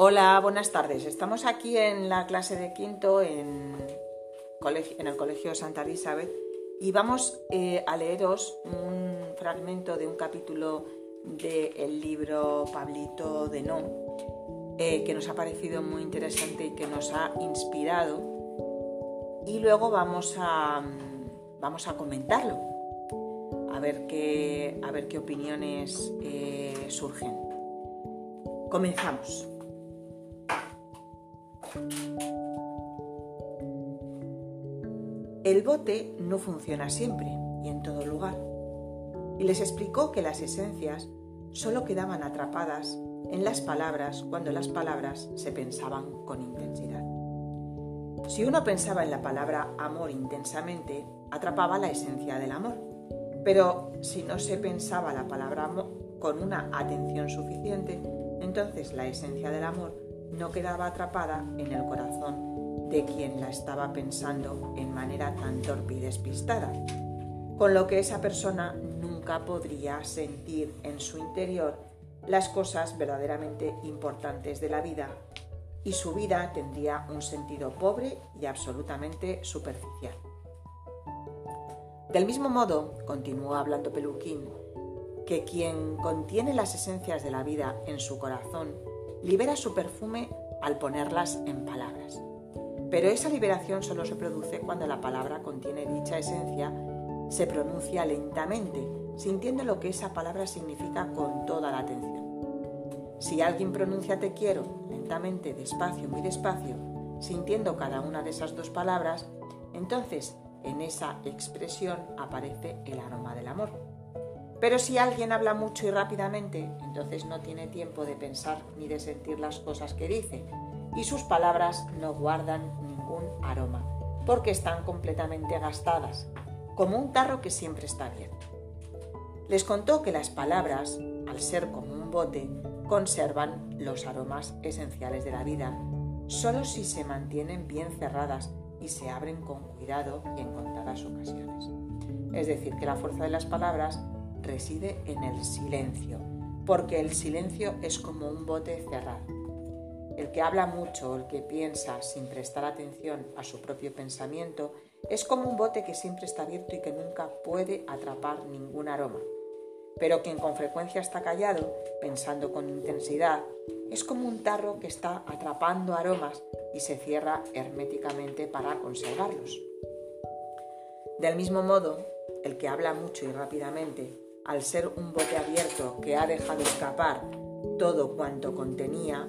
Hola, buenas tardes. Estamos aquí en la clase de quinto en, el Colegio Santa Elizabeth y vamos eh, a leeros un fragmento de un capítulo del libro Pablito de No, eh, que nos ha parecido muy interesante y que nos ha inspirado. Y luego vamos a, vamos a comentarlo, a ver qué, a ver qué opiniones eh, surgen. Comenzamos. El bote no funciona siempre y en todo lugar. Y les explicó que las esencias solo quedaban atrapadas en las palabras cuando las palabras se pensaban con intensidad. Si uno pensaba en la palabra amor intensamente, atrapaba la esencia del amor. Pero si no se pensaba la palabra amor con una atención suficiente, entonces la esencia del amor no quedaba atrapada en el corazón de quien la estaba pensando en manera tan torpe y despistada, con lo que esa persona nunca podría sentir en su interior las cosas verdaderamente importantes de la vida y su vida tendría un sentido pobre y absolutamente superficial. Del mismo modo, continuó hablando Peluquín, que quien contiene las esencias de la vida en su corazón libera su perfume al ponerlas en palabras. Pero esa liberación solo se produce cuando la palabra contiene dicha esencia, se pronuncia lentamente, sintiendo lo que esa palabra significa con toda la atención. Si alguien pronuncia te quiero lentamente, despacio, muy despacio, sintiendo cada una de esas dos palabras, entonces en esa expresión aparece el aroma del amor. Pero si alguien habla mucho y rápidamente, entonces no tiene tiempo de pensar ni de sentir las cosas que dice, y sus palabras no guardan ningún aroma, porque están completamente gastadas, como un tarro que siempre está abierto. Les contó que las palabras, al ser como un bote, conservan los aromas esenciales de la vida, solo si se mantienen bien cerradas y se abren con cuidado y en contadas ocasiones. Es decir, que la fuerza de las palabras reside en el silencio, porque el silencio es como un bote cerrado. El que habla mucho o el que piensa sin prestar atención a su propio pensamiento es como un bote que siempre está abierto y que nunca puede atrapar ningún aroma. Pero quien con frecuencia está callado, pensando con intensidad, es como un tarro que está atrapando aromas y se cierra herméticamente para conservarlos. Del mismo modo, el que habla mucho y rápidamente al ser un bote abierto que ha dejado escapar todo cuanto contenía,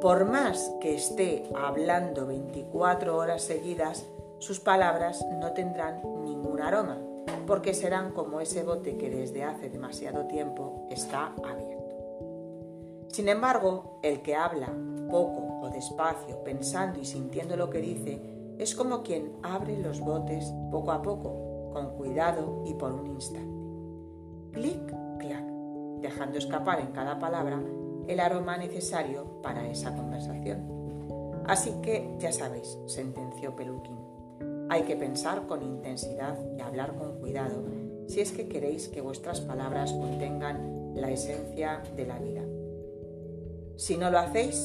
por más que esté hablando 24 horas seguidas, sus palabras no tendrán ningún aroma, porque serán como ese bote que desde hace demasiado tiempo está abierto. Sin embargo, el que habla poco o despacio, pensando y sintiendo lo que dice, es como quien abre los botes poco a poco, con cuidado y por un instante clic, clac, dejando escapar en cada palabra el aroma necesario para esa conversación. Así que ya sabéis, sentenció Peluquín, hay que pensar con intensidad y hablar con cuidado si es que queréis que vuestras palabras contengan la esencia de la vida. Si no lo hacéis,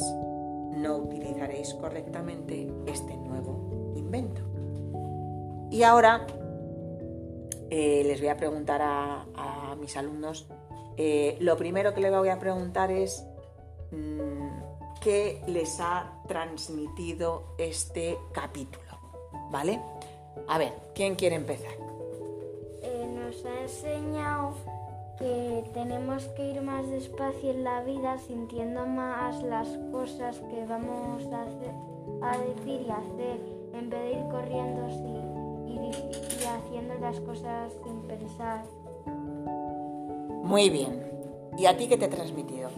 no utilizaréis correctamente este nuevo invento. Y ahora eh, les voy a preguntar a, mis alumnos, eh, lo primero que les voy a preguntar es mm, qué les ha transmitido este capítulo, ¿vale? A ver, ¿quién quiere empezar? Eh, nos ha enseñado que tenemos que ir más despacio en la vida, sintiendo más las cosas que vamos a, decir y hacer, en vez de ir corriendo y haciendo las cosas sin pensar. Muy bien. ¿Y a ti qué te ha transmitido?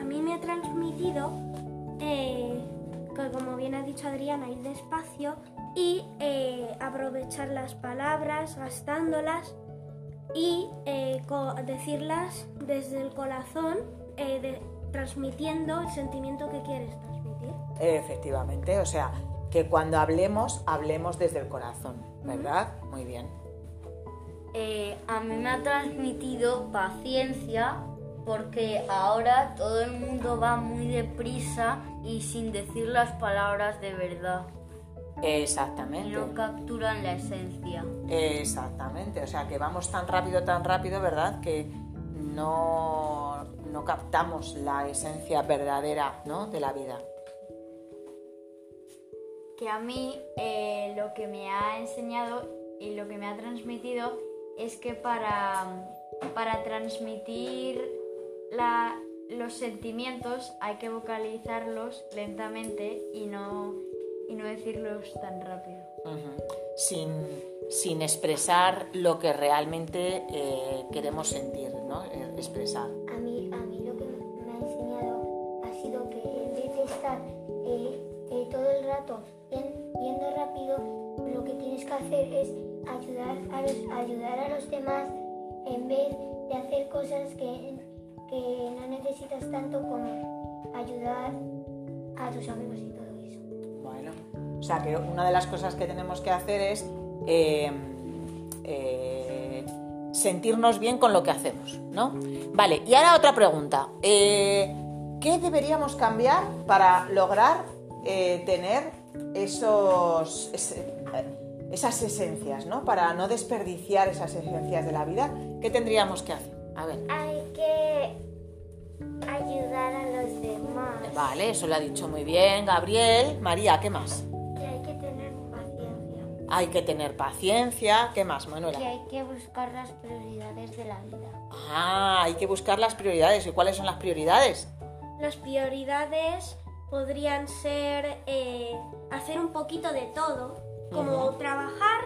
A mí me ha transmitido, eh, que como bien ha dicho Adriana, ir despacio y eh, aprovechar las palabras, gastándolas y eh, decirlas desde el corazón, transmitiendo el sentimiento que quieres transmitir. Efectivamente, o sea, que cuando hablemos, hablemos desde el corazón, ¿verdad? Muy bien. Eh, a mí me ha transmitido paciencia porque ahora todo el mundo va muy deprisa y sin decir las palabras de verdad. Exactamente. No capturan la esencia. Exactamente, o sea que vamos tan rápido, tan rápido, ¿verdad? Que no, no captamos la esencia verdadera ¿no? de la vida. Que a mí eh, lo que me ha enseñado y lo que me ha transmitido es que para, para transmitir la, los sentimientos hay que vocalizarlos lentamente y no, y no decirlos tan rápido. Sin, sin expresar lo que realmente eh, queremos sentir, ¿no? Eh, expresar. Que hacer es ayudar a los, ayudar a los demás en vez de hacer cosas que, que no necesitas tanto como ayudar a tus amigos y todo eso. Bueno, o sea que una de las cosas que tenemos que hacer es eh, eh, sentirnos bien con lo que hacemos, ¿no? Vale, y ahora otra pregunta. Eh, ¿Qué deberíamos cambiar para lograr tener esos, esas esencias, ¿no? Para no desperdiciar esas esencias de la vida, ¿qué tendríamos que hacer? A ver. Hay que ayudar a los demás. Vale, eso lo ha dicho muy bien Gabriel. María, ¿qué más? Y hay que tener paciencia. Hay que tener paciencia. ¿Qué más, Manuela? Y hay que buscar las prioridades de la vida. Ah, hay que buscar las prioridades. ¿Y cuáles son las prioridades? Las prioridades podrían ser eh, hacer un poquito de todo, como trabajar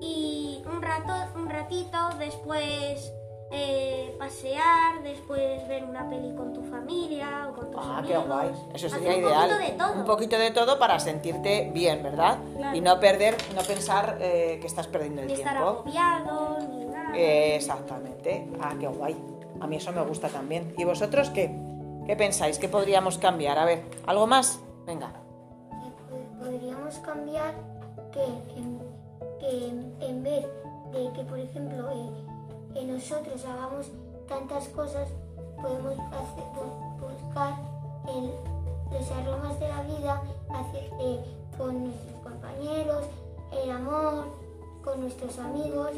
y un rato, un ratito, después eh, pasear, después ver una peli con tu familia o con tus Ah, amigos. qué guay. Eso sería Hacer un ideal. poquito de todo. Un poquito de todo para sentirte bien, ¿verdad? Claro. Y no perder, no pensar eh, que estás perdiendo el Ni estar tiempo. agobiado, ni nada. Exactamente. Ah, qué guay. A mí eso me gusta también. ¿Y vosotros qué? ¿Qué pensáis? ¿Qué podríamos cambiar? A ver, ¿algo más? Venga. podríamos cambiar que en, que vez de que, por ejemplo, eh, nosotros hagamos tantas cosas, podemos buscar los aromas de la vida eh, con nuestros compañeros, el amor, con nuestros amigos.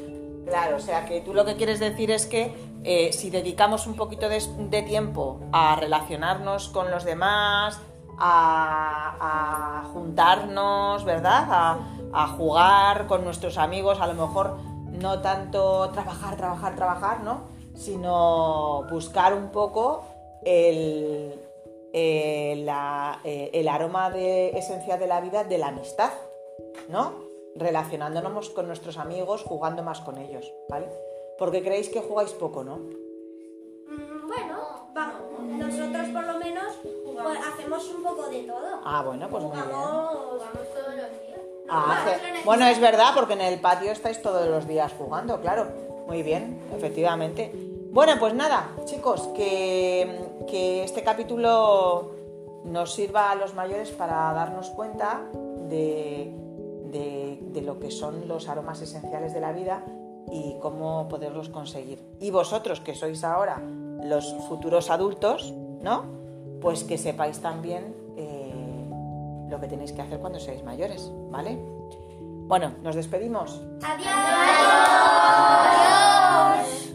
Claro, o sea que tú lo que quieres decir es que eh, si dedicamos un poquito de tiempo a relacionarnos con los demás, a, juntarnos, ¿verdad? A, jugar con nuestros amigos, a lo mejor no tanto trabajar, trabajar, trabajar, ¿no? Sino buscar un poco el, eh, eh, el aroma de, esencial de la vida de la amistad, ¿no? Relacionándonos con nuestros amigos, jugando más con ellos, ¿vale? Porque creéis que jugáis poco, ¿no? Mm, Bueno, vamos, nosotros por lo menos pues, hacemos un poco de todo. Ah, bueno, pues muy bien. Jugamos todos los días. Ah, que- bueno, es verdad, porque en el patio estáis todos los días jugando, claro. Muy bien, efectivamente. Bueno, pues nada, chicos, que, que este capítulo nos sirva a los mayores para darnos cuenta de, de- de lo que son los aromas esenciales de la vida y cómo poderlos conseguir. Y vosotros, que sois ahora los futuros adultos, ¿no? pues que sepáis también eh, lo que tenéis que hacer cuando seáis mayores, ¿vale? Bueno, nos despedimos. Adiós. Adiós.